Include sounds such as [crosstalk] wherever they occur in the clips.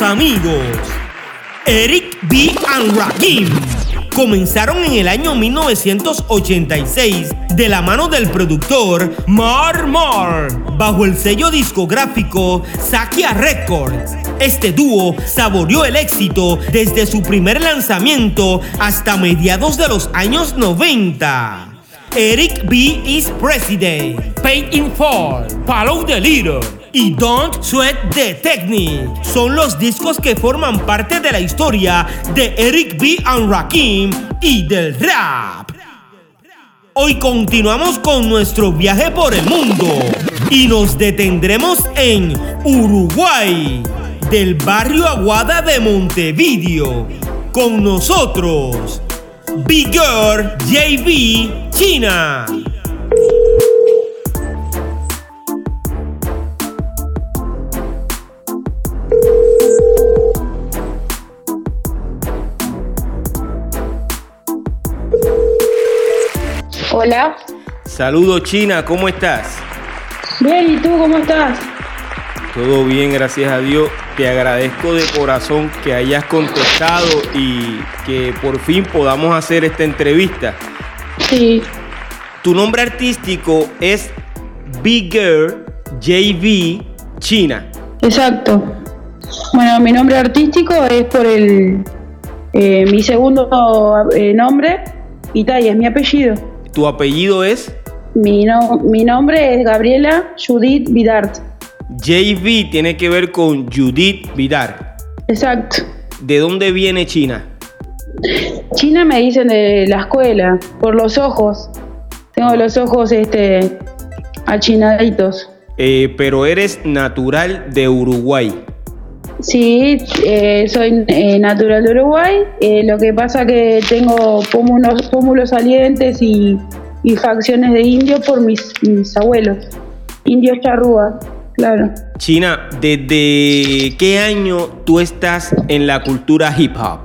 Amigos. Eric B. and Rakim comenzaron en el año 1986 de la mano del productor Mar Mar bajo el sello discográfico Sakia Records. Este dúo saboreó el éxito desde su primer lanzamiento hasta mediados de los años 90. Eric B. is President, Paid in Full, Follow the Leader y Don't Sweat the Technique son los discos que forman parte de la historia de Eric B. and Rakim y del rap. Hoy continuamos con nuestro viaje por el mundo y nos detendremos en Uruguay, del barrio Aguada de Montevideo. Con nosotros, Bigger JV China. Hola. Saludos China, ¿cómo estás? Bien, ¿y tú cómo estás? Todo bien, gracias a Dios. Te agradezco de corazón que hayas contestado y que por fin podamos hacer esta entrevista. Sí, Tu nombre artístico es Bigger JV China. exacto. Bueno, mi nombre artístico es por el eh, mi segundo eh, nombre y tal, y es mi apellido. Tu apellido es Mi, no- mi nombre es Gabriela Judith Vidart. JV, tiene que ver con Judith Vidar. Exacto. ¿De dónde viene China? China me dicen de la escuela, por los ojos. Tengo los ojos este achinaditos. Eh, pero eres natural de Uruguay. Sí, eh, soy eh, natural de Uruguay. eh, lo que pasa que tengo pómulos, pómulos salientes y, y facciones de indio por mis, mis abuelos. Indios charrúas, claro. China, ¿desde qué año tú estás en la cultura hip hop?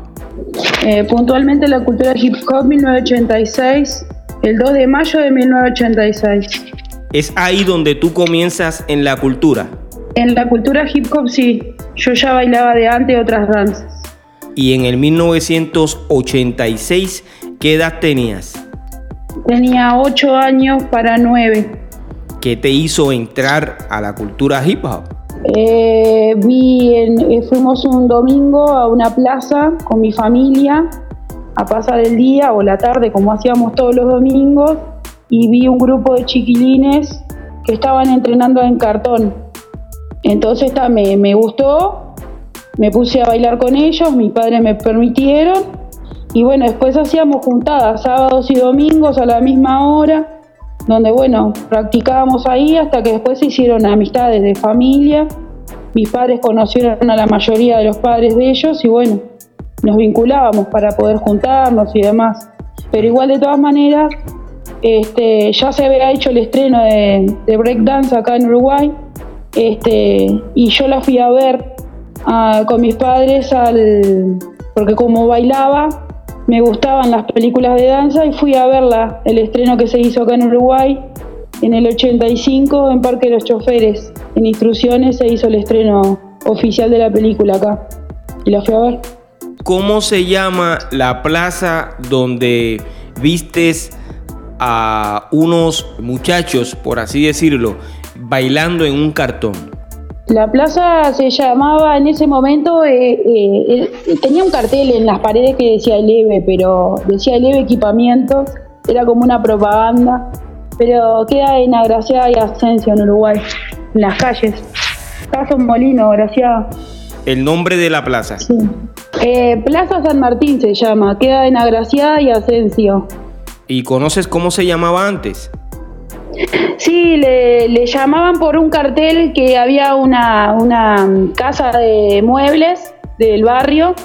Eh, puntualmente la cultura hip hop 1986, el 2 de mayo de 1986. ¿Es ahí donde tú comienzas en la cultura? En la cultura hip hop sí, yo ya bailaba de antes otras danzas. Y en el 1986, ¿qué edad tenías? Tenía 8 años para 9. ¿Qué te hizo entrar a la cultura hip hop? Eh, vi en- eh, fuimos un domingo a una plaza con mi familia a pasar el día o la tarde como hacíamos todos los domingos y vi un grupo de chiquilines que estaban entrenando en cartón. Entonces ta, me, me gustó, me puse a bailar con ellos, mis padres me permitieron y bueno, después hacíamos juntadas sábados y domingos a la misma hora donde bueno, practicábamos ahí hasta que después se hicieron amistades de familia. Mis padres conocieron a la mayoría de los padres de ellos y bueno, nos vinculábamos para poder juntarnos y demás. Pero igual de todas maneras, este, ya se había hecho el estreno de, de Breakdance acá en Uruguay este, y yo la fui a ver ah, con mis padres al, porque como bailaba me gustaban las películas de danza y fui a verla, el estreno que se hizo acá en Uruguay en el 85 en Parque de los Choferes. En instrucciones se hizo el estreno oficial de la película acá y la fui a ver. ¿Cómo se llama la plaza donde vistes a unos muchachos, por así decirlo, bailando en un cartón? La plaza se llamaba en ese momento, eh, eh, eh, tenía un cartel en las paredes que decía Eleve, pero decía Eleve Equipamientos, era como una propaganda, pero queda en Agraciada y Ascenso en Uruguay, en las calles. Paso Molino, Graciada. El nombre de la plaza. Sí. Plaza San Martín se llama, queda en Agraciada y Asensio. ¿Y conoces cómo se llamaba antes? Sí, le, le llamaban por un cartel que había una, una casa de muebles del barrio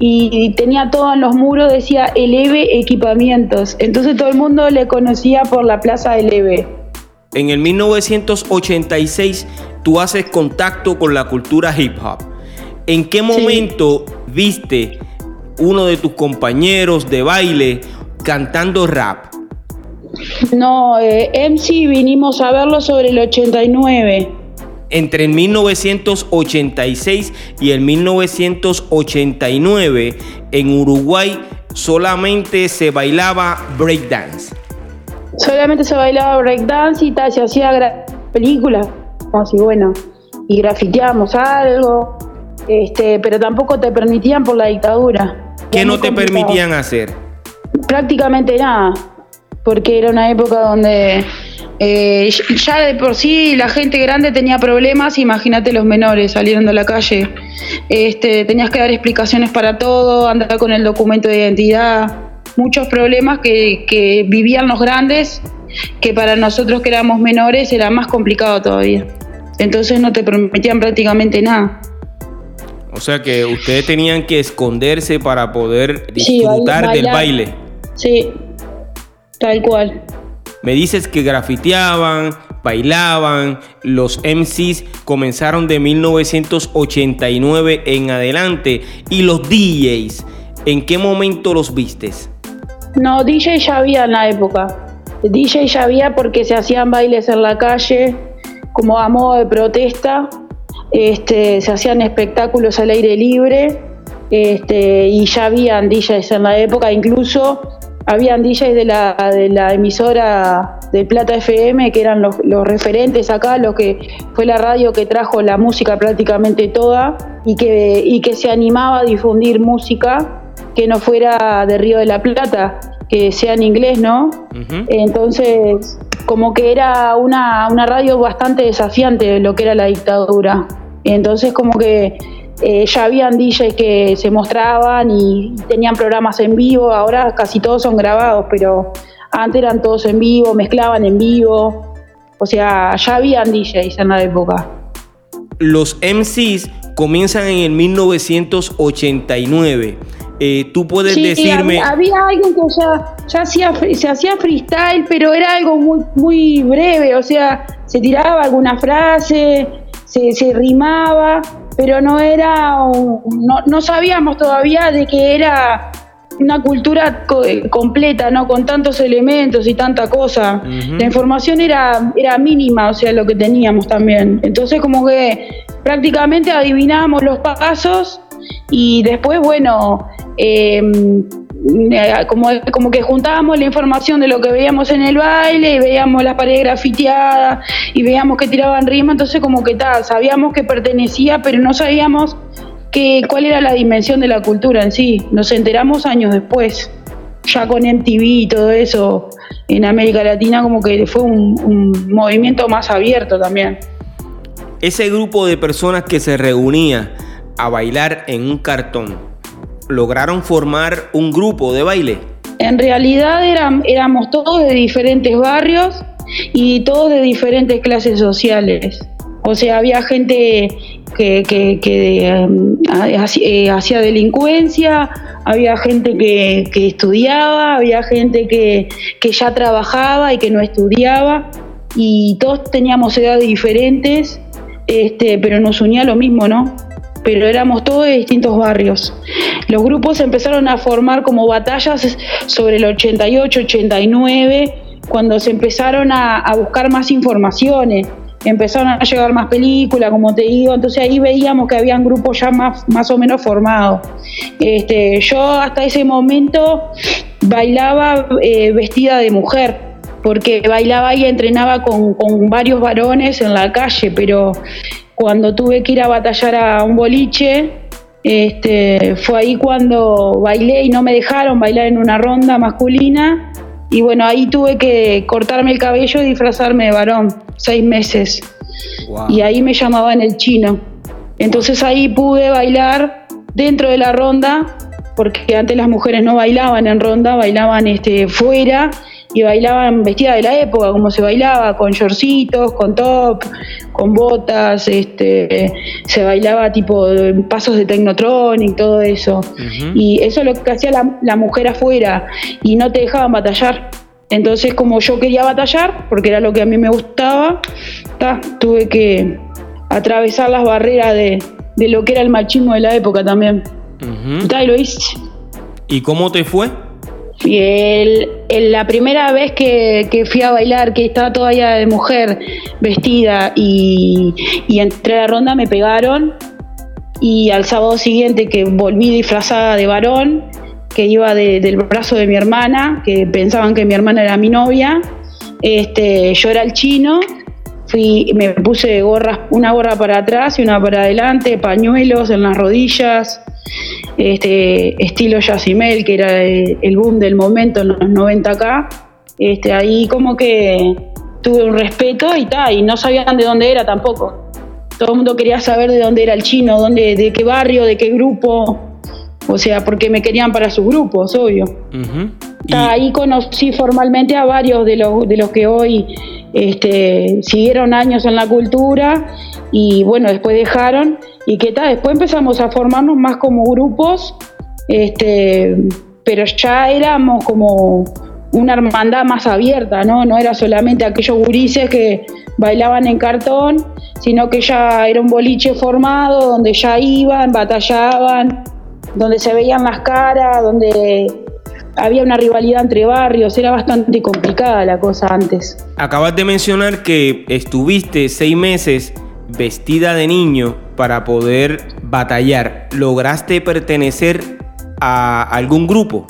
y tenía todo en los muros, decía Eleve Equipamientos. Entonces todo el mundo le conocía por la Plaza Eleve. En el 1986 tú haces contacto con la cultura hip hop. ¿En qué momento viste uno de tus compañeros de baile cantando rap? No, eh, MC vinimos a verlo sobre el 89. Entre el 1986 y el 1989 en Uruguay solamente se bailaba breakdance. Solamente se bailaba breakdance y tal, se hacía películas, así bueno, y grafiteamos algo, este, pero tampoco te permitían por la dictadura. ¿Qué no te permitían hacer? Prácticamente nada, porque era una época donde eh, ya de por sí la gente grande tenía problemas, imagínate los menores saliendo a la calle. Este, tenías que dar explicaciones para todo, andar con el documento de identidad, muchos problemas que, que vivían los grandes, que para nosotros que éramos menores era más complicado todavía. Entonces no te permitían prácticamente nada. O sea que ustedes tenían que esconderse para poder disfrutar del baile. Sí, tal cual. Me dices que grafiteaban, bailaban, los MCs comenzaron de 1989 en adelante y los DJs, ¿en qué momento los vistes? No, DJ ya había en la época. DJ ya había porque se hacían bailes en la calle como a modo de protesta, este, se hacían espectáculos al aire libre este, y ya habían DJs en la época, incluso habían DJs de la, de la emisora de Plata FM, que eran los, referentes acá, lo que fue la radio que trajo la música prácticamente toda y que, y que se animaba a difundir música que no fuera de Río de la Plata, que sea en inglés, ¿no? Entonces, como que era una, una radio bastante desafiante de lo que era la dictadura. Entonces, como que eh, ya habían DJs que se mostraban y tenían programas en vivo, ahora casi todos son grabados, pero antes eran todos en vivo, mezclaban en vivo, o sea, ya habían DJs en la época. Los MCs comienzan en el 1989. Eh, Tú puedes decirme. Había, algo que ya, ya hacía, se hacía freestyle, pero era algo muy, muy breve, o sea, se tiraba alguna frase, se, se rimaba, pero no era, no, no sabíamos todavía de que era una cultura completa, ¿no? Con tantos elementos y tanta cosa. La información era, era mínima, o sea, lo que teníamos también. Entonces, como que prácticamente adivinábamos los pasos y después, bueno, eh, eh, como, como que juntábamos la información de lo que veíamos en el baile y veíamos las paredes grafiteadas y veíamos que tiraban rima, entonces como que tal, sabíamos que pertenecía, pero no sabíamos que, cuál era la dimensión de la cultura en sí. Nos enteramos años después, ya con MTV y todo eso en América Latina, como que fue un movimiento más abierto también. Ese grupo de personas que se reunía a bailar en un cartón, lograron formar un grupo de baile? En realidad éramos todos de diferentes barrios y todos de diferentes clases sociales. O sea, había gente que, em, eh, hacía delincuencia, había gente que, estudiaba, había gente que, que, ya trabajaba y que no estudiaba, y todos teníamos edades diferentes, este, pero nos unía lo mismo, ¿no? Pero éramos todos de distintos barrios. Los grupos empezaron a formar como batallas sobre el 88, 89, cuando se empezaron a, buscar más informaciones, empezaron a llegar más películas, como te digo, entonces ahí veíamos que habían grupos ya más, más o menos formados. Este, yo hasta ese momento bailaba eh, vestida de mujer porque bailaba y entrenaba con, con, varios varones en la calle, pero cuando tuve que ir a batallar a un boliche, este, fue ahí cuando bailé y no me dejaron bailar en una ronda masculina. Y bueno, ahí tuve que cortarme el cabello y disfrazarme de varón, seis meses. Y ahí me llamaban el chino. Entonces ahí pude bailar dentro de la ronda, porque antes las mujeres no bailaban en ronda, bailaban este, fuera y bailaban vestida de la época, como se bailaba, con shortcitos, con top, con botas, este, se bailaba tipo pasos de Technotronic, todo eso. Y eso es lo que hacía la, mujer afuera y no te dejaban batallar. Entonces, como yo quería batallar, porque era lo que a mí me gustaba, tuve que atravesar las barreras de, lo que era el machismo de la época también. y lo hice. ¿Y cómo te fue? Y la primera vez que, fui a bailar, que estaba todavía de mujer vestida y, entré a la ronda, me pegaron. Y al sábado siguiente que volví disfrazada de varón, que iba del brazo de mi hermana, que pensaban que mi hermana era mi novia, este, yo era el chino, fui, me puse gorras, una gorra para atrás y una para adelante, pañuelos en las rodillas, este, estilo Yacimel, que era el boom del momento en los 90 acá, este, ahí como que tuve un respeto y tal, y no sabían de dónde era tampoco. Todo el mundo quería saber de dónde era el chino, dónde, de qué barrio, de qué grupo, o sea, porque me querían para sus grupos, obvio. Ahí conocí formalmente a varios de los, de los que hoy este, siguieron años en la cultura y bueno, después dejaron y qué tal, después empezamos a formarnos más como grupos, este, pero ya éramos como una hermandad más abierta, ¿no? No era solamente aquellos gurises que bailaban en cartón, sino que ya era un boliche formado, donde ya iban, batallaban, donde se veían las caras, donde había una rivalidad entre barrios, era bastante complicada la cosa antes. Acabas de mencionar que estuviste seis meses vestida de niño para poder batallar. ¿Lograste pertenecer a algún grupo?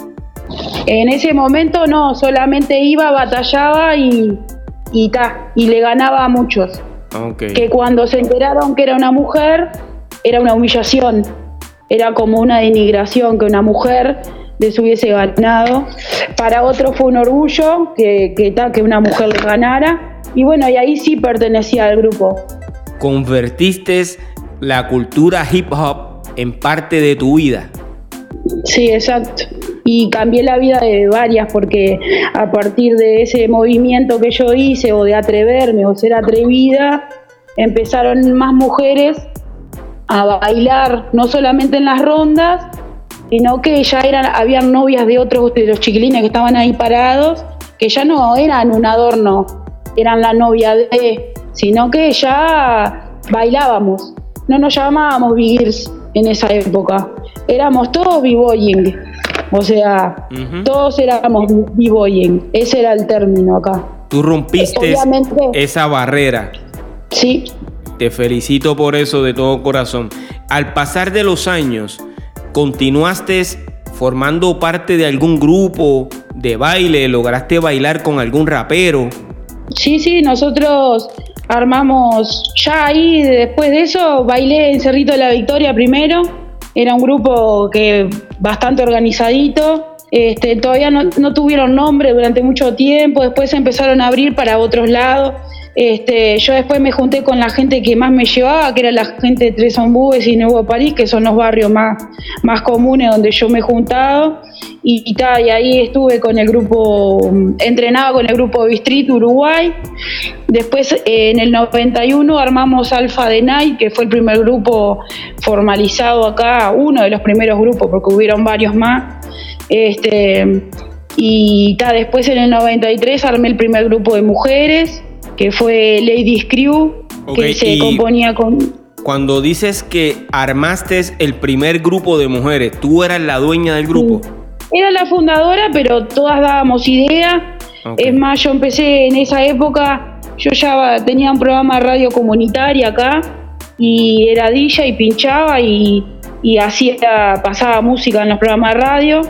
En ese momento no, solamente iba, batallaba y, y, y le ganaba a muchos. Que cuando se enteraron que era una mujer, era una humillación. Era como una denigración que una mujer les hubiese ganado. Para otros fue un orgullo que, que, que una mujer les ganara. Y bueno, y ahí sí pertenecía al grupo convertiste la cultura hip hop en parte de tu vida. Sí, exacto. Y cambié la vida de varias porque a partir de ese movimiento que yo hice o de atreverme o ser atrevida, empezaron más mujeres a bailar, no solamente en las rondas, sino que ya eran, habían novias de otros de los chiquilines que estaban ahí parados, que ya no eran un adorno, eran la novia de, sino que ya bailábamos. No nos llamábamos Bigirs en esa época. Éramos todos b-boying. O sea, todos éramos b-boying. Ese era el término acá. Tú rompiste esa barrera. Sí. Te felicito por eso de todo corazón. Al pasar de los años, ¿continuaste formando parte de algún grupo de baile? ¿Lograste bailar con algún rapero? Sí, sí, nosotros armamos ya ahí, después de eso, bailé en Cerrito de la Victoria primero. Era un grupo que bastante organizadito. Este, todavía no, no tuvieron nombre durante mucho tiempo, después empezaron a abrir para otros lados. Este, yo después me junté con la gente que más me llevaba, que era la gente de Tres Ombúes y Nuevo París, que son los barrios más, más comunes donde yo me he juntado. Y, y, y ahí estuve con el grupo, entrenaba con el grupo Bistrit Uruguay. Después eh, en el 91 armamos Alfa de Night, que fue el primer grupo formalizado acá, uno de los primeros grupos, porque hubieron varios más. Este, y ta, después en el 93 armé el primer grupo de mujeres que fue Lady Crew, que se componía con... Cuando dices que armaste el primer grupo de mujeres, ¿tú eras la dueña del grupo? Era la fundadora, pero todas dábamos idea. Es más, yo empecé en esa época, yo ya tenía un programa de radio comunitaria acá y era DJ y pinchaba y, y hacía, pasaba música en los programas de radio.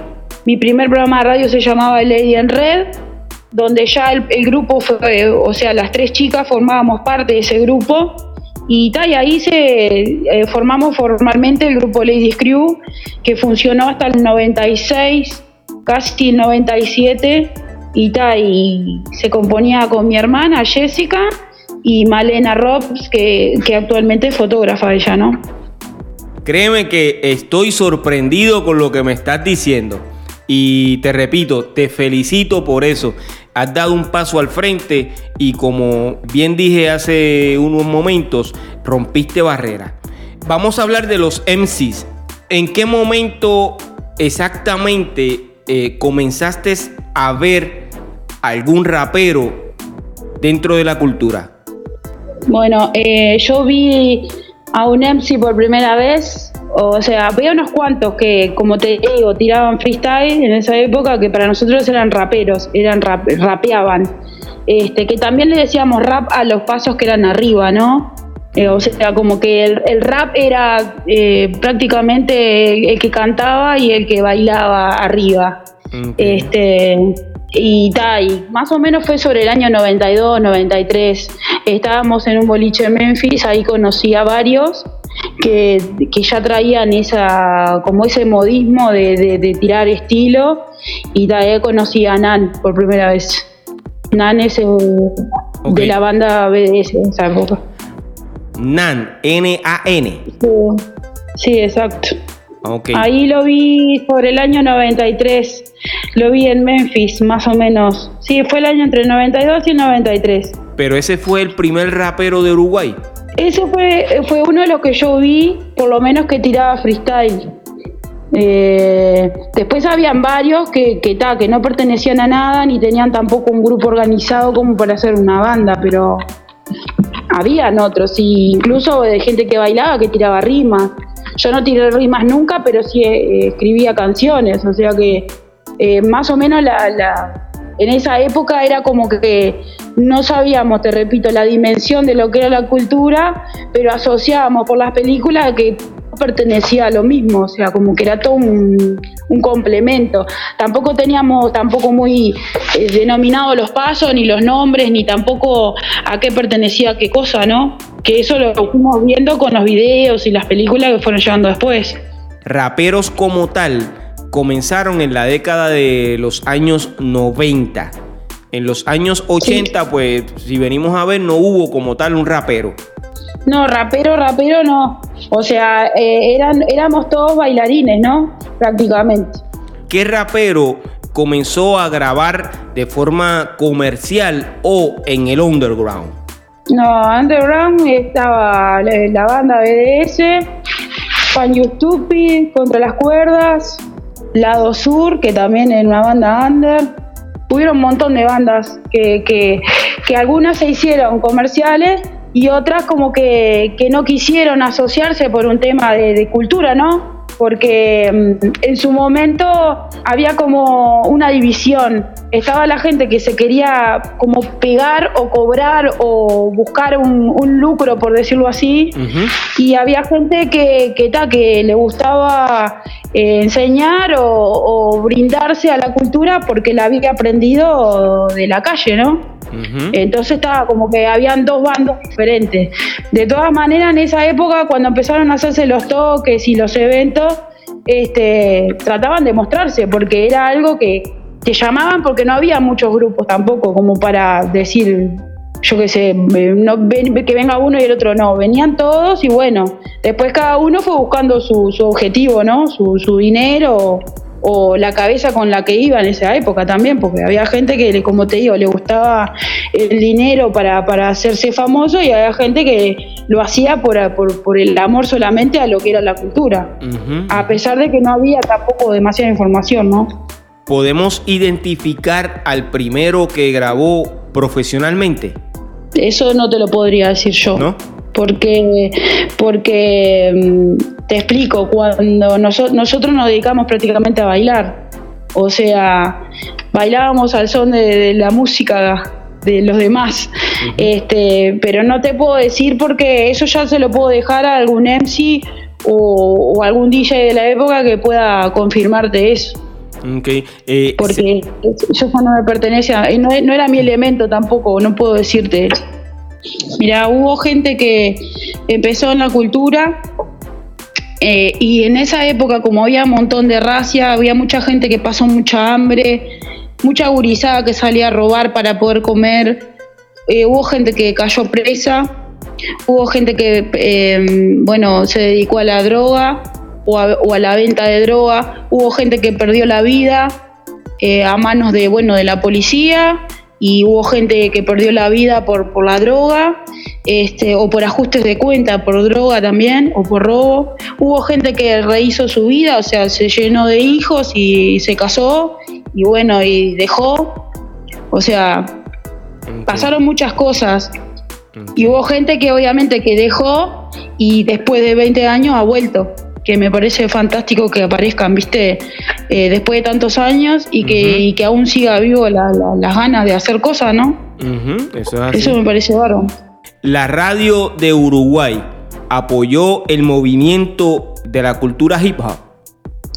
Mi primer programa de radio se llamaba Lady en Red donde ya el, grupo fue, o sea, las tres chicas formábamos parte de ese grupo y, y ahí se eh, formamos formalmente el grupo Ladies Crew, que funcionó hasta el 96, casi el 97, y, y se componía con mi hermana Jessica y Malena Robs, que, que actualmente es fotógrafa ella, ¿no? Créeme que estoy sorprendido con lo que me estás diciendo. Y te repito, te felicito por eso. has dado un paso al frente y como bien dije hace unos momentos, rompiste barreras. Vamos a hablar de los MCs. ¿En qué momento exactamente eh, comenzaste a ver algún rapero dentro de la cultura? Bueno, eh, yo vi a un MC por primera vez, o sea, había unos cuantos que, como te digo, tiraban freestyle en esa época, que para nosotros eran raperos, eran rapeaban. Este, que también le decíamos rap a los pasos que eran arriba, ¿no? Eh, o sea, como que el, rap era eh, prácticamente el que cantaba y el que bailaba arriba. Este, y tal, más o menos fue sobre el año 92, 93. Estábamos en un boliche en Memphis, ahí conocí a varios que, ya traían esa, como ese modismo de, tirar estilo. Y ahí conocí a Nan por primera vez. Nan es de la banda BDS en esa época. Nan, N-A-N. Sí, exacto. Ahí lo vi por el año 93. Lo vi en Memphis, más o menos. Sí, fue el año entre el 92 y el 93. Pero ese fue el primer rapero de Uruguay. Ese fue, fue uno de los que yo vi, por lo menos que tiraba freestyle. Eh, después habían varios que, que, no pertenecían a nada ni tenían tampoco un grupo organizado como para hacer una banda, pero habían otros, incluso de gente que bailaba, que tiraba rimas. Yo no tiré rimas nunca, pero sí eh, escribía canciones, o sea que eh, más o menos la, en esa época era como que no sabíamos, te repito, la dimensión de lo que era la cultura, pero asociábamos por las películas que pertenecía a lo mismo, o sea, como que era todo un, complemento. Tampoco teníamos tampoco muy eh, denominados los pasos, ni los nombres, ni tampoco a qué pertenecía qué cosa, ¿no? Que eso lo fuimos viendo con los videos y las películas que fueron llevando después. Raperos como tal comenzaron en la década de los años 90. En los años 80, pues si venimos a ver, no hubo como tal un rapero. No, rapero, rapero no. O sea, eh, eran, éramos todos bailarines, ¿no? Prácticamente. ¿Qué rapero comenzó a grabar de forma comercial o en el underground? No, underground estaba la, banda BDS, Fan You Stupid, Contra las Cuerdas, Lado Sur, que también es una banda under. Hubieron un montón de bandas que, que, que algunas se hicieron comerciales y otras como que, no quisieron asociarse por un tema de, cultura, ¿no? Porque mm, en su momento había como una división. Estaba la gente que se quería como pegar o cobrar o buscar un, lucro, por decirlo así, y había gente que, que, que le gustaba eh, enseñar o, o brindarse a la cultura porque la había aprendido de la calle, ¿no? Entonces estaba como que habían dos bandos diferentes. De todas maneras, en esa época, cuando empezaron a hacerse los toques y los eventos, este, trataban de mostrarse, porque era algo que te llamaban porque no había muchos grupos tampoco, como para decir, yo qué sé, no, que venga uno y el otro no, venían todos y bueno, después cada uno fue buscando su, objetivo, ¿no? Su dinero o la cabeza con la que iba en esa época también, porque había gente que, como te digo, le gustaba el dinero para, hacerse famoso y había gente que lo hacía por, por, el amor solamente a lo que era la cultura, a pesar de que no había tampoco demasiada información, ¿no? ¿Podemos identificar al primero que grabó profesionalmente? Eso no te lo podría decir yo. ¿No? Porque, porque mm, te explico, cuando nosotros nos dedicamos prácticamente a bailar, o sea, bailábamos al son de, la música de los demás, este, pero no te puedo decir porque eso ya se lo puedo dejar a algún MC o, algún DJ de la época que pueda confirmarte eso. Eh, porque eso no me pertenece, a, no, no era mi elemento tampoco, no puedo decirte eso. Mira, hubo gente que empezó en la cultura eh, y en esa época, como había un montón de racia, había mucha gente que pasó mucha hambre, mucha gurizada que salía a robar para poder comer, eh, hubo gente que cayó presa, hubo gente que, em, bueno, se dedicó a la droga o a, la venta de droga, hubo gente que perdió la vida eh, a manos de, bueno, de la policía y hubo gente que perdió la vida por, por la droga, este, o por ajustes de cuenta, por droga también, o por robo. Hubo gente que rehizo su vida, o sea, se llenó de hijos y se casó, y bueno, y dejó. O sea, pasaron muchas cosas. Y hubo gente que obviamente que dejó y después de 20 años ha vuelto que me parece fantástico que aparezcan, viste, eh, después de tantos años y que, que aún siga vivo las ganas de hacer cosas, ¿no? Eso, me parece bárbaro. La radio de Uruguay apoyó el movimiento de la cultura hip hop.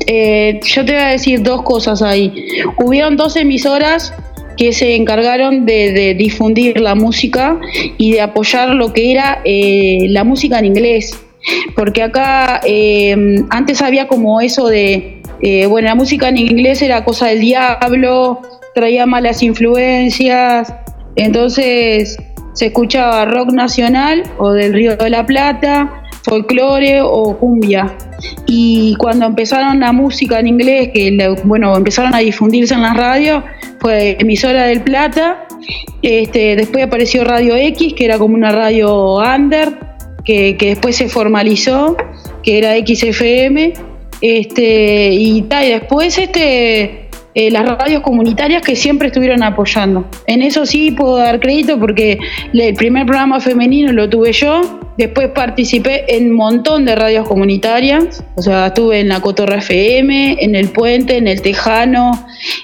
Eh, yo te voy a decir dos cosas ahí. Hubieron dos emisoras que se encargaron de, difundir la música y de apoyar lo que era eh, la música en inglés porque acá eh, antes había como eso de, eh, bueno, la música en inglés era cosa del diablo, traía malas influencias, entonces se escuchaba rock nacional o del Río de la Plata, folclore o cumbia. Y cuando empezaron la música en inglés, que bueno, empezaron a difundirse en las radios, fue emisora del Plata, este, después apareció Radio X, que era como una radio under, que, después se formalizó, que era XFM, este, y, y después este, eh, las radios comunitarias que siempre estuvieron apoyando. En eso sí puedo dar crédito porque el primer programa femenino lo tuve yo, después participé en un montón de radios comunitarias, o sea, estuve en la Cotorra FM, en El Puente, en El Tejano,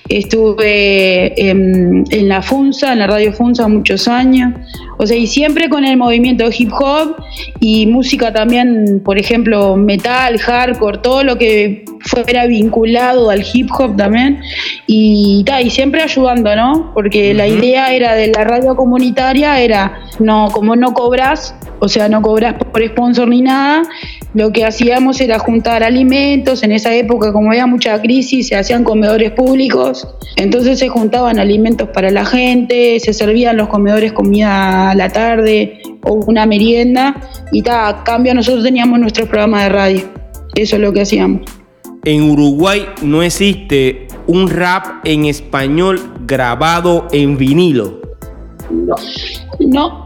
estuve en, en la Funza, en la radio Funza muchos años, o sea, y siempre con el movimiento hip hop y música también, por ejemplo, metal, hardcore, todo lo que fuera vinculado al hip hop también. Y, y siempre ayudando, ¿no? Porque la idea era de la radio comunitaria, era, no, como no cobras, o sea, no cobras por sponsor ni nada, lo que hacíamos era juntar alimentos, en esa época como había mucha crisis se hacían comedores públicos, entonces se juntaban alimentos para la gente, se servían los comedores comida a la tarde o una merienda y ta, a cambio nosotros teníamos nuestro programa de radio, eso es lo que hacíamos. En Uruguay no existe un rap en español grabado en vinilo. No.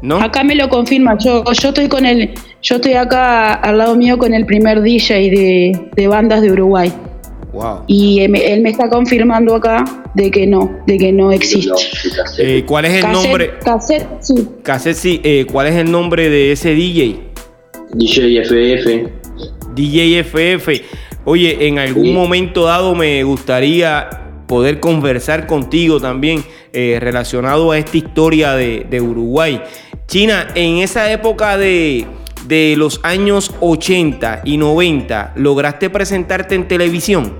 ¿No? Acá me lo confirma. Yo, yo estoy con el, yo estoy acá al lado mío con el primer DJ de, bandas de Uruguay. Wow. Y él, me está confirmando acá de que no, de que no existe. Eh, ¿Cuál es el nombre? Cassette, sí. Cassette, sí. Eh, ¿Cuál es el nombre de ese DJ? DJ FF. DJ FF. Oye, en algún momento dado me gustaría poder conversar contigo también eh, relacionado a esta historia de, de Uruguay. China, en esa época de, los años 80 y 90, ¿lograste presentarte en televisión?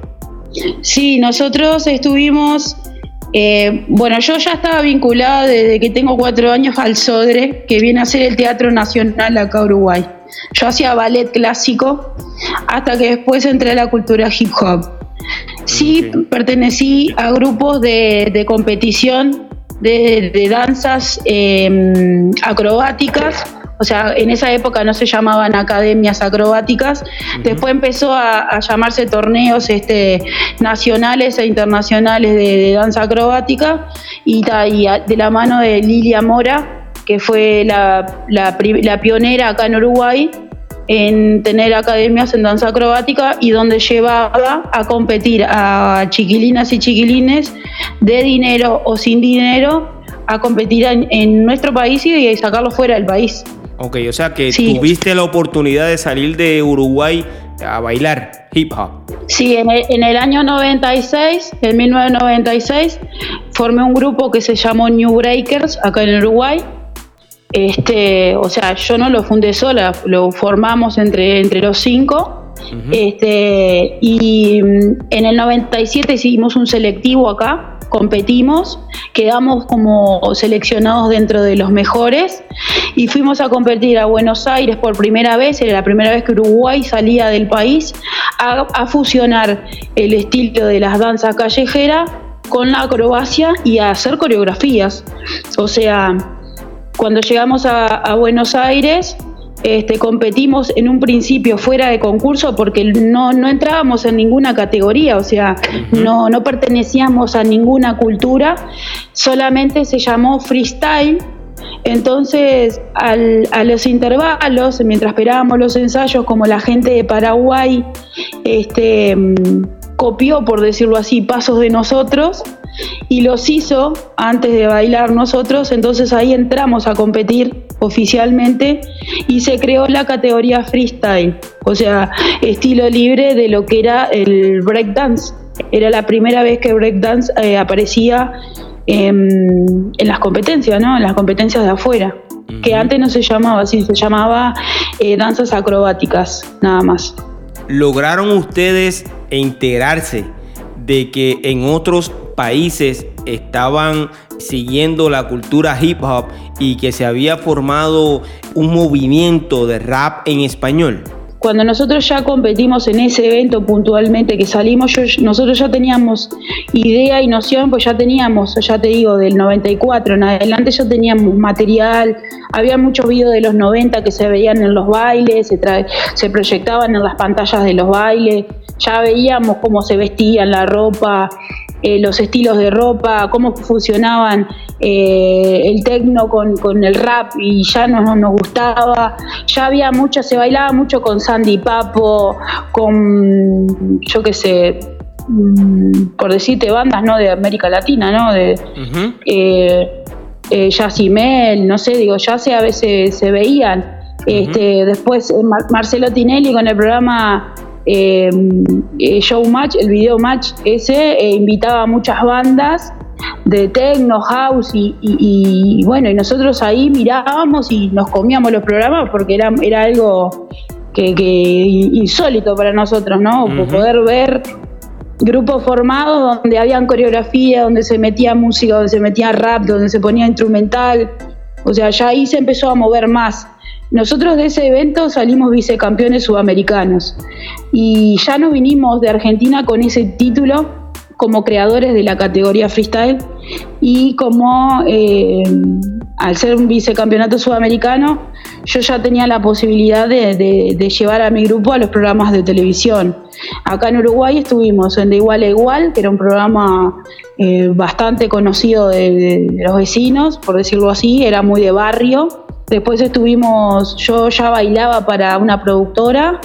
Sí, nosotros estuvimos, eh, bueno, yo ya estaba vinculada desde que tengo cuatro años al SODRE, que viene a ser el Teatro Nacional acá Uruguay. Yo hacía ballet clásico hasta que después entré a la cultura hip hop. Sí, pertenecí a grupos de competición de, danzas em, acrobáticas, o sea, en esa época no se llamaban academias acrobáticas, después empezó a, llamarse torneos este, nacionales e internacionales de, danza acrobática, y, de la mano de Lilia Mora, que fue la, la pionera acá en Uruguay, en tener academias en danza acrobática y donde llevaba a competir a chiquilinas y chiquilines de dinero o sin dinero a competir en, nuestro país y sacarlo fuera del país. Ok, o sea que tuviste la oportunidad de salir de Uruguay a bailar hip hop. Sí, en el, en el, año 96, en 1996, formé un grupo que se llamó New Breakers acá en Uruguay este, o sea, yo no lo fundé sola, lo formamos entre, entre los cinco. este, y mm, en el 97 hicimos un selectivo acá, competimos, quedamos como seleccionados dentro de los mejores y fuimos a competir a Buenos Aires por primera vez, era la primera vez que Uruguay salía del país, a, a fusionar el estilo de las danzas callejeras con la acrobacia y a hacer coreografías. O sea, cuando llegamos a, Buenos Aires, Este, competimos en un principio fuera de concurso porque no, no entrábamos en ninguna categoría, o sea, no, no pertenecíamos a ninguna cultura, solamente se llamó freestyle. Entonces, al- a los intervalos, mientras esperábamos los ensayos, como la gente de Paraguay este, mm, copió, por decirlo así, pasos de nosotros y los hizo antes de bailar nosotros, entonces ahí entramos a competir oficialmente y se creó la categoría freestyle, o sea, estilo libre de lo que era el breakdance. Era la primera vez que breakdance eh, aparecía en, en las competencias, ¿no? En las competencias de afuera, que antes no se llamaba así, se llamaba eh, danzas acrobáticas, nada más. ¿Lograron ustedes enterarse de que en otros países estaban siguiendo la cultura hip hop y que se había formado un movimiento de rap en español? Cuando nosotros ya competimos en ese evento puntualmente que salimos, nosotros ya teníamos idea y noción, pues ya teníamos, ya te digo, del 94 en adelante ya teníamos material, había muchos videos de los 90 que se veían en los bailes, se proyectaban en las pantallas de los bailes, ya veíamos cómo se vestían la ropa, eh, los estilos de ropa, cómo funcionaban eh, el tecno con, con el rap y ya nos, nos gustaba. Ya había mucho, se bailaba mucho con Sandy Papo, con, yo qué sé, mm, por decirte, bandas ¿no? de América Latina, ¿no? De, Ujú. eh, eh, Yacimel, no sé, digo, ya se, a veces se veían. Este, Después Mar- Marcelo Tinelli con el programa eh, eh, Showmatch, el video match ese, eh, invitaba a muchas bandas de techno, house y, y- y, bueno, y nosotros ahí mirábamos y nos comíamos los programas porque era, era algo que, que insólito para nosotros, ¿no? Poder ver grupos formados donde habían coreografía, donde se metía música, donde se metía rap, donde se ponía instrumental. O sea, ya ahí se empezó a mover más. Nosotros de ese evento salimos vicecampeones sudamericanos y ya nos vinimos de Argentina con ese título como creadores de la categoría freestyle y como eh, al ser un vicecampeonato sudamericano yo ya tenía la posibilidad de, llevar a mi grupo a los programas de televisión. Acá en Uruguay estuvimos en De Igual a Igual, que era un programa eh, bastante conocido de los vecinos, por decirlo así, era muy de barrio. Después estuvimos, yo ya bailaba para una productora,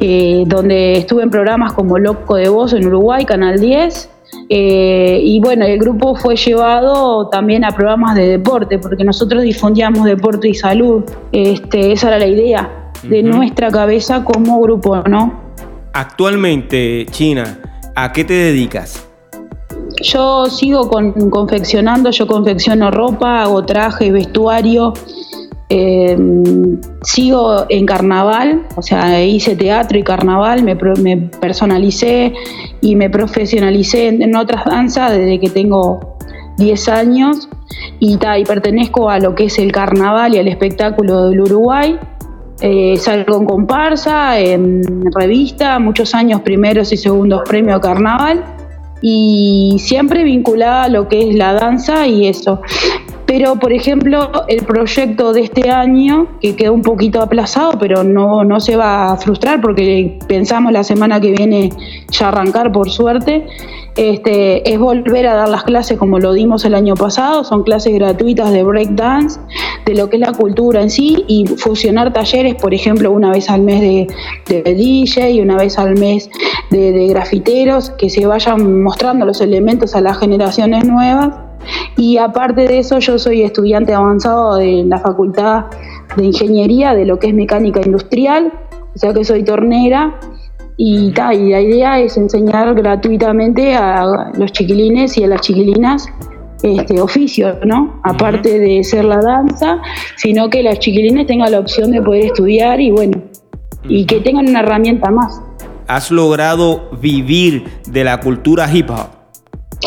eh, donde estuve en programas como Loco de Voz en Uruguay, Canal 10. eh, y bueno, el grupo fue llevado también a programas de deporte, porque nosotros difundíamos deporte y salud. Este, esa era la idea de nuestra cabeza como grupo, ¿no? Actualmente, China, ¿a qué te dedicas? Yo sigo con, confeccionando, yo confecciono ropa, hago trajes, vestuario, eh, sigo en carnaval, o sea, hice teatro y carnaval, me, personalicé y me profesionalicé en, en otras danzas desde que tengo 10 años y, ta, y pertenezco a lo que es el carnaval y al espectáculo del Uruguay. Eh, salgo en comparsa, en revista, muchos años primeros y segundos premio carnaval y siempre vinculada a lo que es la danza y eso. Pero, por ejemplo, el proyecto de este año, que quedó un poquito aplazado, pero no, no se va a frustrar porque pensamos la semana que viene ya arrancar, por suerte, este, es volver a dar las clases como lo dimos el año pasado, son clases gratuitas de breakdance, de lo que es la cultura en sí, y fusionar talleres, por ejemplo, una vez al mes de, de DJ y una vez al mes de, de grafiteros, que se vayan mostrando los elementos a las generaciones nuevas. Y aparte de eso, yo soy estudiante avanzado de la Facultad de Ingeniería, de lo que es mecánica industrial, o sea que soy tornera. Y, ta, y la idea es enseñar gratuitamente a los chiquilines y a las chiquilinas este oficio, ¿no? Aparte de ser la danza, sino que las chiquilines tengan la opción de poder estudiar y bueno, y que tengan una herramienta más. ¿Has logrado vivir de la cultura hip hop?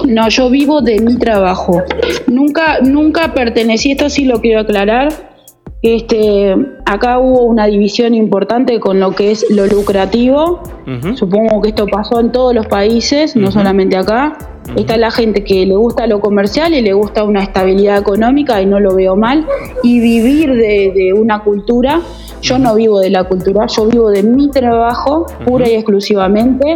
No, yo vivo de mi trabajo. Nunca, nunca pertenecí, esto sí lo quiero aclarar. Este, acá hubo una división importante con lo que es lo lucrativo. Supongo que esto pasó en todos los países, no solamente acá. Está la gente que le gusta lo comercial y le gusta una estabilidad económica y no lo veo mal. Y vivir de, de una cultura Yo no vivo de la cultura, yo vivo de mi trabajo pura y exclusivamente.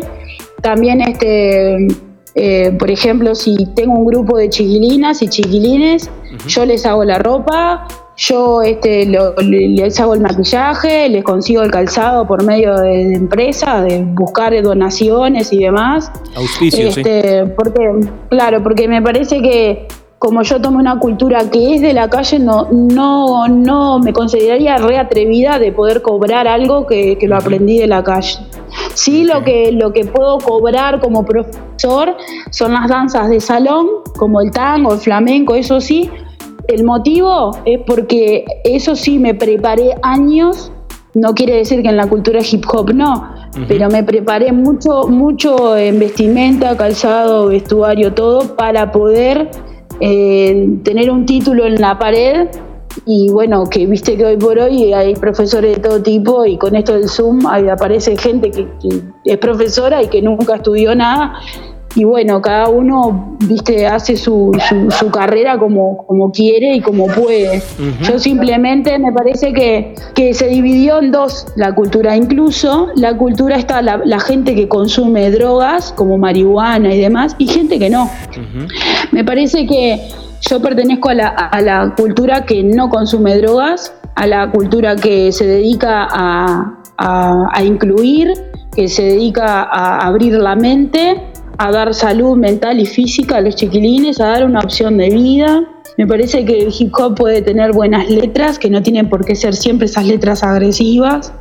También, este, eh, por ejemplo, si tengo un grupo de chiquilinas y chiquilines, yo les hago la ropa, yo este, les hago el maquillaje, les consigo el calzado por medio de, empresas, de buscar donaciones y demás. Auspicios, este, Porque, claro, porque me parece que como yo tomo una cultura que es de la calle, no, no, no me consideraría re atrevida de poder cobrar algo que, lo aprendí de la calle. Sí, lo que, lo que puedo cobrar como profesor son las danzas de salón, como el tango, el flamenco, eso sí. El motivo es porque eso sí me preparé años, no quiere decir que en la cultura hip hop no, pero me preparé mucho, mucho en vestimenta, calzado, vestuario, todo para poder eh, tener un título en la pared y bueno, que viste que hoy por hoy hay profesores de todo tipo y con esto del Zoom aparece gente que, es profesora y que nunca estudió nada y bueno, cada uno, viste, hace su, su, carrera como, como quiere y como puede. Yo simplemente me parece que, que, se dividió en dos la cultura. Incluso la cultura está la, gente que consume drogas, como marihuana y demás, y gente que no. Me parece que yo pertenezco a la, a la cultura que no consume drogas, a la cultura que se dedica a, a, a incluir, que se dedica a abrir la mente a dar salud mental y física a los chiquilines, a dar una opción de vida. Me parece que el hip hop puede tener buenas letras, que no tienen por qué ser siempre esas letras agresivas,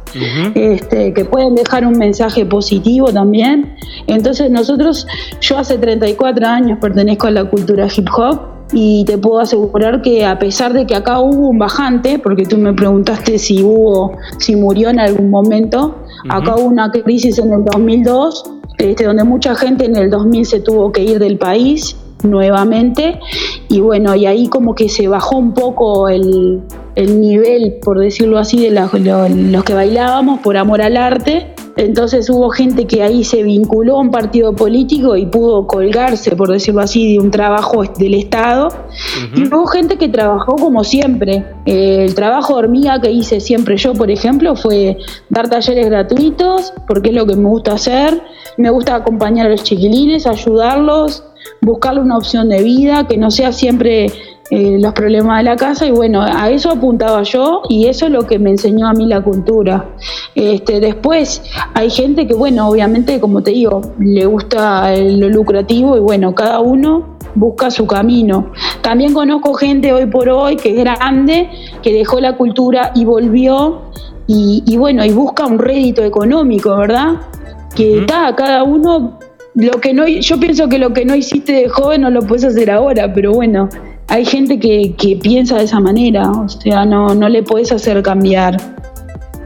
este, que pueden dejar un mensaje positivo también. Entonces nosotros, yo hace 34 años pertenezco a la cultura hip hop y te puedo asegurar que a pesar de que acá hubo un bajante, porque tú me preguntaste si hubo, si murió en algún momento, acá hubo una crisis en el 2002 este, donde mucha gente en el 2000 se tuvo que ir del país nuevamente y bueno, y ahí como que se bajó un poco el, nivel, por decirlo así, de los que bailábamos por amor al arte entonces hubo gente que ahí se vinculó a un partido político y pudo colgarse, por decirlo así, de un trabajo del Estado. Y hubo gente que trabajó como siempre. el trabajo hormiga que hice siempre yo, por ejemplo, fue dar talleres gratuitos, porque es lo que me gusta hacer. Me gusta acompañar a los chiquilines, ayudarlos, buscarle una opción de vida, que no sea siempre eh, los problemas de la casa y bueno, a eso apuntaba yo y eso es lo que me enseñó a mí la cultura. Este, después hay gente que bueno, obviamente como te digo, le gusta lo lucrativo y bueno, cada uno busca su camino. También conozco gente hoy por hoy que es grande, que dejó la cultura y volvió y, bueno, y busca un rédito económico, ¿verdad? Que está, cada uno lo que no yo pienso que lo que no hiciste de joven no lo puedes hacer ahora, pero bueno, hay gente que, piensa de esa manera, o sea, no, no le puedes hacer cambiar.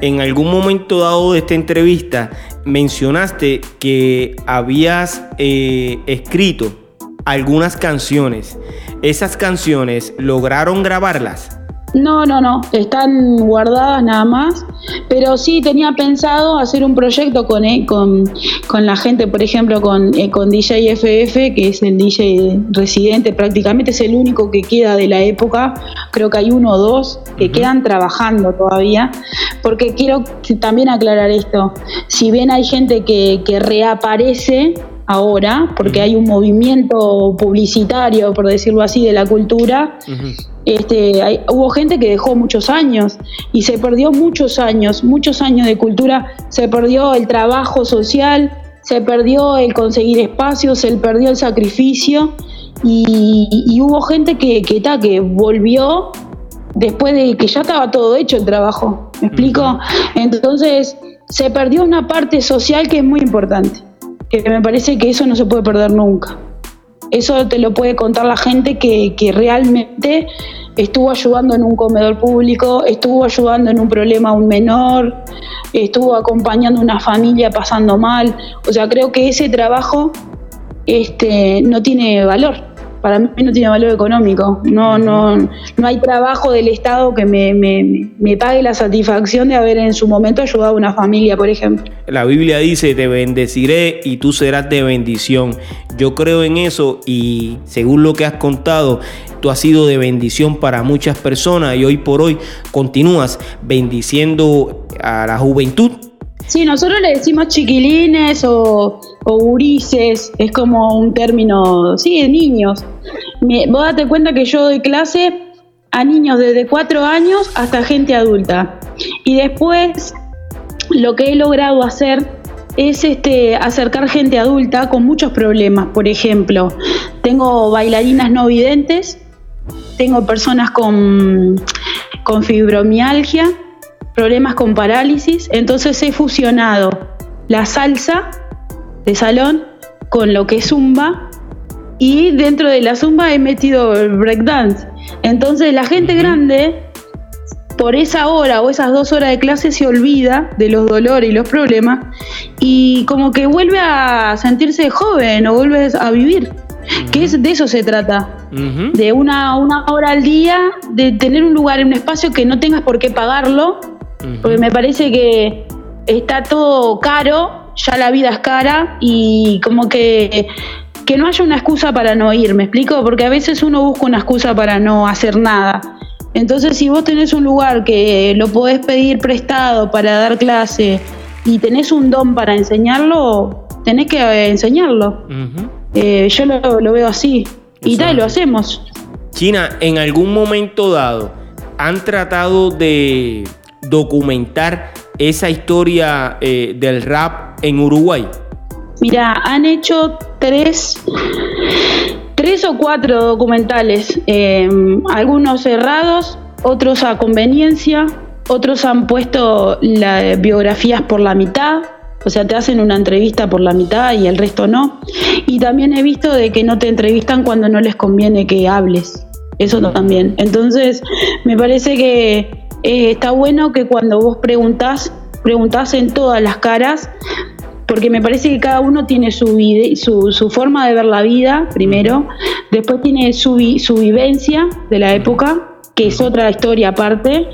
En algún momento dado de esta entrevista mencionaste que habías eh, escrito algunas canciones. ¿Esas canciones lograron grabarlas? No, no, no, están guardadas nada más, pero sí tenía pensado hacer un proyecto con, eh, con, con la gente, por ejemplo, con, eh, con DJ FF, que es el DJ residente, prácticamente es el único que queda de la época, creo que hay uno o dos que quedan trabajando todavía, porque quiero también aclarar esto, si bien hay gente que, que reaparece, ahora, porque hay un movimiento publicitario, por decirlo así, de la cultura, este, hubo gente que dejó muchos años y se perdió muchos años, muchos años de cultura, se perdió el trabajo social, se perdió el conseguir espacios, se perdió el sacrificio. Y, hubo gente que, que, que volvió después de que ya estaba todo hecho el trabajo, ¿me explico? Entonces se perdió una parte social que es muy importante, que me parece que eso no se puede perder nunca. Eso te lo puede contar la gente que, realmente estuvo ayudando en un comedor público, estuvo ayudando en un problema a un menor, estuvo acompañando a una familia pasando mal. O sea, creo que ese trabajo este, no tiene valor. Para mí no tiene valor económico. No, no, no hay trabajo del Estado que me, me, me, pague la satisfacción de haber en su momento ayudado a una familia, por ejemplo. La Biblia dice, te bendeciré y tú serás de bendición. Yo creo en eso y según lo que has contado, tú has sido de bendición para muchas personas y hoy por hoy continúas bendiciendo a la juventud Sí, nosotros le decimos chiquilines o, o es como un término, sí, de niños. Vos date cuenta que yo doy clase a niños desde cuatro años hasta gente adulta. Y después lo que he logrado hacer es este, acercar gente adulta con muchos problemas. Por ejemplo, tengo bailarinas no videntes, tengo personas con fibromialgia, problemas con parálisis, entonces he fusionado la salsa de salón con lo que es zumba y dentro de la zumba he metido el breakdance. Entonces la gente grande por esa hora o esas dos horas de clase se olvida de los dolores y los problemas y como que vuelve a sentirse joven o vuelve a vivir. Que es, de eso se trata. De una, una hora al día, de tener un lugar, un espacio que no tengas por qué pagarlo, porque me parece que está todo caro, ya la vida es cara y como que que no haya una excusa para no ir, ¿me explico? Porque a veces uno busca una excusa para no hacer nada. Entonces, si vos tenés un lugar que lo podés pedir prestado para dar clase y tenés un don para enseñarlo, tenés que eh, enseñarlo. Eh, yo lo, veo así. y tal, lo hacemos. China, en algún momento dado, han tratado de documentar esa historia eh, del rap en Uruguay? Mira, han hecho tres, tres o cuatro documentales, em, algunos cerrados, otros a conveniencia, otros han puesto biografías por la mitad, o sea, te hacen una entrevista por la mitad y el resto no. Y también he visto de que no te entrevistan cuando no les conviene que hables. Eso también. Entonces, me parece que eh, está bueno que cuando vos preguntás, preguntás en todas las caras, porque me parece que cada uno tiene su, su, su forma de ver la vida, primero, después tiene su, su vivencia de la época, que es otra historia aparte,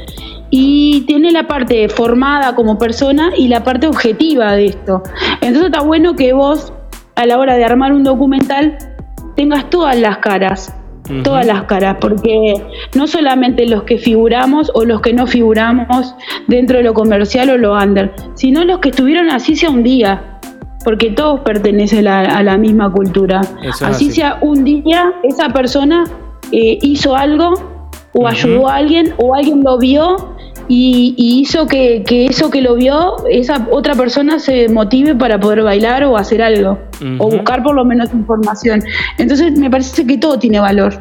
y tiene la parte formada como persona y la parte objetiva de esto. Entonces está bueno que vos, a la hora de armar un documental, tengas todas las caras, todas las caras, porque no solamente los que figuramos o los que no figuramos dentro de lo comercial o lo under, sino los que estuvieron así sea un día, porque todos pertenecen a, la misma cultura. Así, sea un día, esa persona eh, hizo algo o ayudó a alguien o alguien lo vio y, hizo que, eso que lo vio, esa otra persona se motive para poder bailar o hacer algo, o buscar por lo menos información. Entonces me parece que todo tiene valor.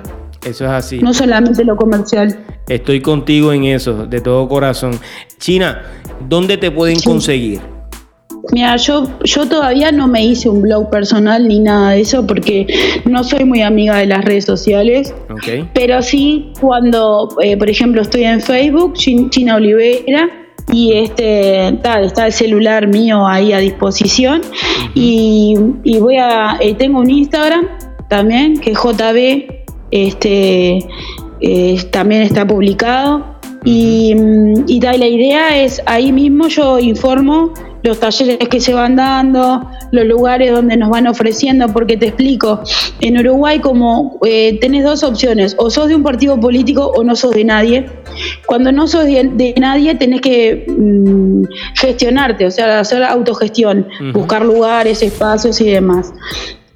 Eso es así. No solamente lo comercial. Estoy contigo en eso, de todo corazón. China, ¿dónde te pueden conseguir? Mira, yo, yo todavía no me hice un blog personal ni nada de eso porque no soy muy amiga de las redes sociales. Pero sí, cuando, eh, por ejemplo, estoy en Facebook, China Olivera, y este está el celular mío ahí a disposición. y, voy a. Eh, tengo un Instagram también, que es JB, este, eh, también está publicado. Y, y la idea es ahí mismo yo informo los talleres que se van dando, los lugares donde nos van ofreciendo, porque te explico, en Uruguay como eh, tenés dos opciones, o sos de un partido político o no sos de nadie. Cuando no sos de, nadie tenés que mm, gestionarte, o sea, hacer autogestión, buscar lugares, espacios y demás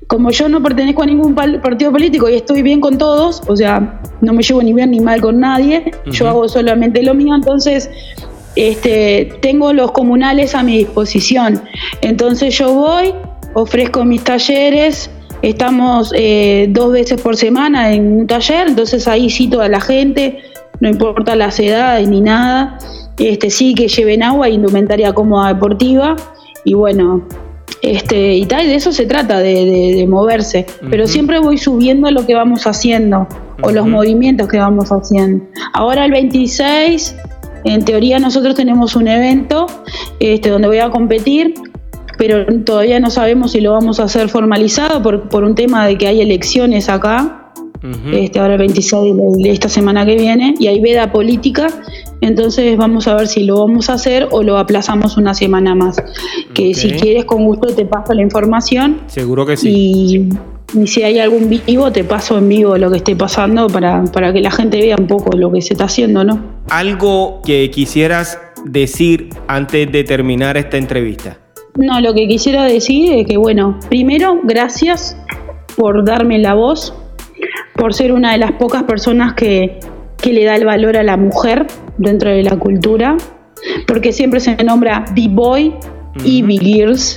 como yo no pertenezco a ningún partido político y estoy bien con todos, o sea, no me llevo ni bien ni mal con nadie, yo hago solamente lo mío, entonces este, tengo los comunales a mi disposición. Entonces yo voy, ofrezco mis talleres, estamos eh, dos veces por semana en un taller, entonces ahí sí toda la gente, no importa las edades ni nada, este, sí que lleven agua, indumentaria cómoda deportiva y bueno, este, y tal, de eso se trata, de, moverse. Pero siempre voy subiendo lo que vamos haciendo o los movimientos que vamos haciendo. Ahora el 26 en teoría nosotros tenemos un evento este, donde voy a competir, pero todavía no sabemos si lo vamos a hacer formalizado por, un tema de que hay elecciones acá. Este, ahora el 26 de esta semana que viene, y hay veda política, entonces vamos a ver si lo vamos a hacer o lo aplazamos una semana más. Que si quieres con gusto te paso la información. Seguro que sí. Y, si hay algún vivo, te paso en vivo lo que esté pasando para, para que la gente vea un poco lo que se está haciendo, ¿no? Algo que quisieras decir antes de terminar esta entrevista. No, lo que quisiera decir es que, bueno, primero, gracias por darme la voz, por ser una de las pocas personas que, le da el valor a la mujer dentro de la cultura, porque siempre se nombra B-Boy y B-Girls.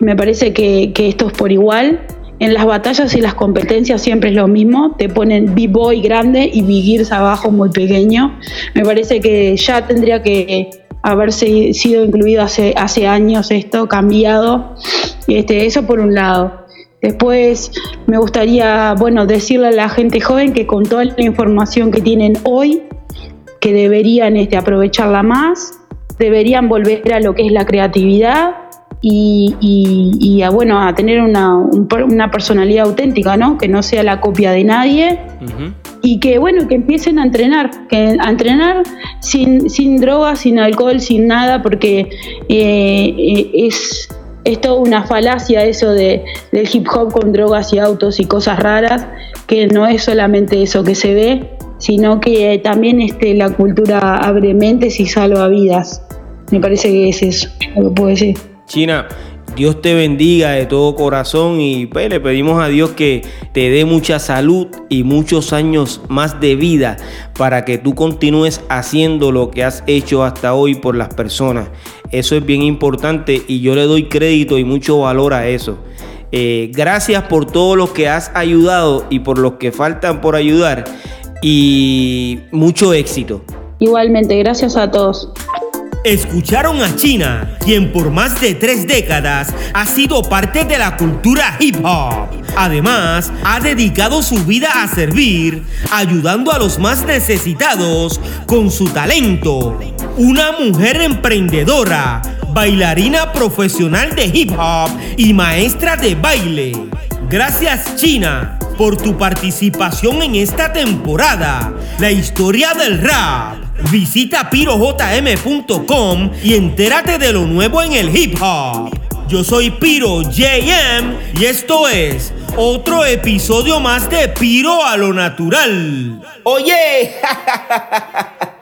Me parece que, esto es por igual. En las batallas y las competencias siempre es lo mismo, te ponen B-Boy grande y B-Girls abajo muy pequeño. Me parece que ya tendría que haberse sido incluido hace, hace años esto, cambiado. Este, eso por un lado. Después me gustaría, bueno, decirle a la gente joven que con toda la información que tienen hoy, que deberían este, aprovecharla más, deberían volver a lo que es la creatividad y, a, bueno, a tener una, personalidad auténtica, ¿no? Que no sea la copia de nadie. Y que bueno, que empiecen a entrenar, que a entrenar sin, sin drogas, sin alcohol, sin nada, porque eh, eh, es, es toda una falacia eso de, del hip hop con drogas y autos y cosas raras, que no es solamente eso que se ve, sino que también este, la cultura abre mentes y salva vidas. Me parece que es eso lo que puedo decir. China, Dios te bendiga de todo corazón y pues, le pedimos a Dios que te dé mucha salud y muchos años más de vida para que tú continúes haciendo lo que has hecho hasta hoy por las personas. Eso es bien importante y yo le doy crédito y mucho valor a eso. Eh, gracias por todo lo que has ayudado y por los que faltan por ayudar y mucho éxito. Igualmente, gracias a todos. Escucharon a China, quien por más de tres décadas ha sido parte de la cultura hip hop. Además, ha dedicado su vida a servir, ayudando a los más necesitados con su talento. Una mujer emprendedora, bailarina profesional de hip hop y maestra de baile. Gracias China por tu participación en esta temporada. La historia del rap Visita pirojm.com y entérate de lo nuevo en el hip hop. Yo soy Piro JM y esto es otro episodio más de Piro a lo natural. Oye, [laughs]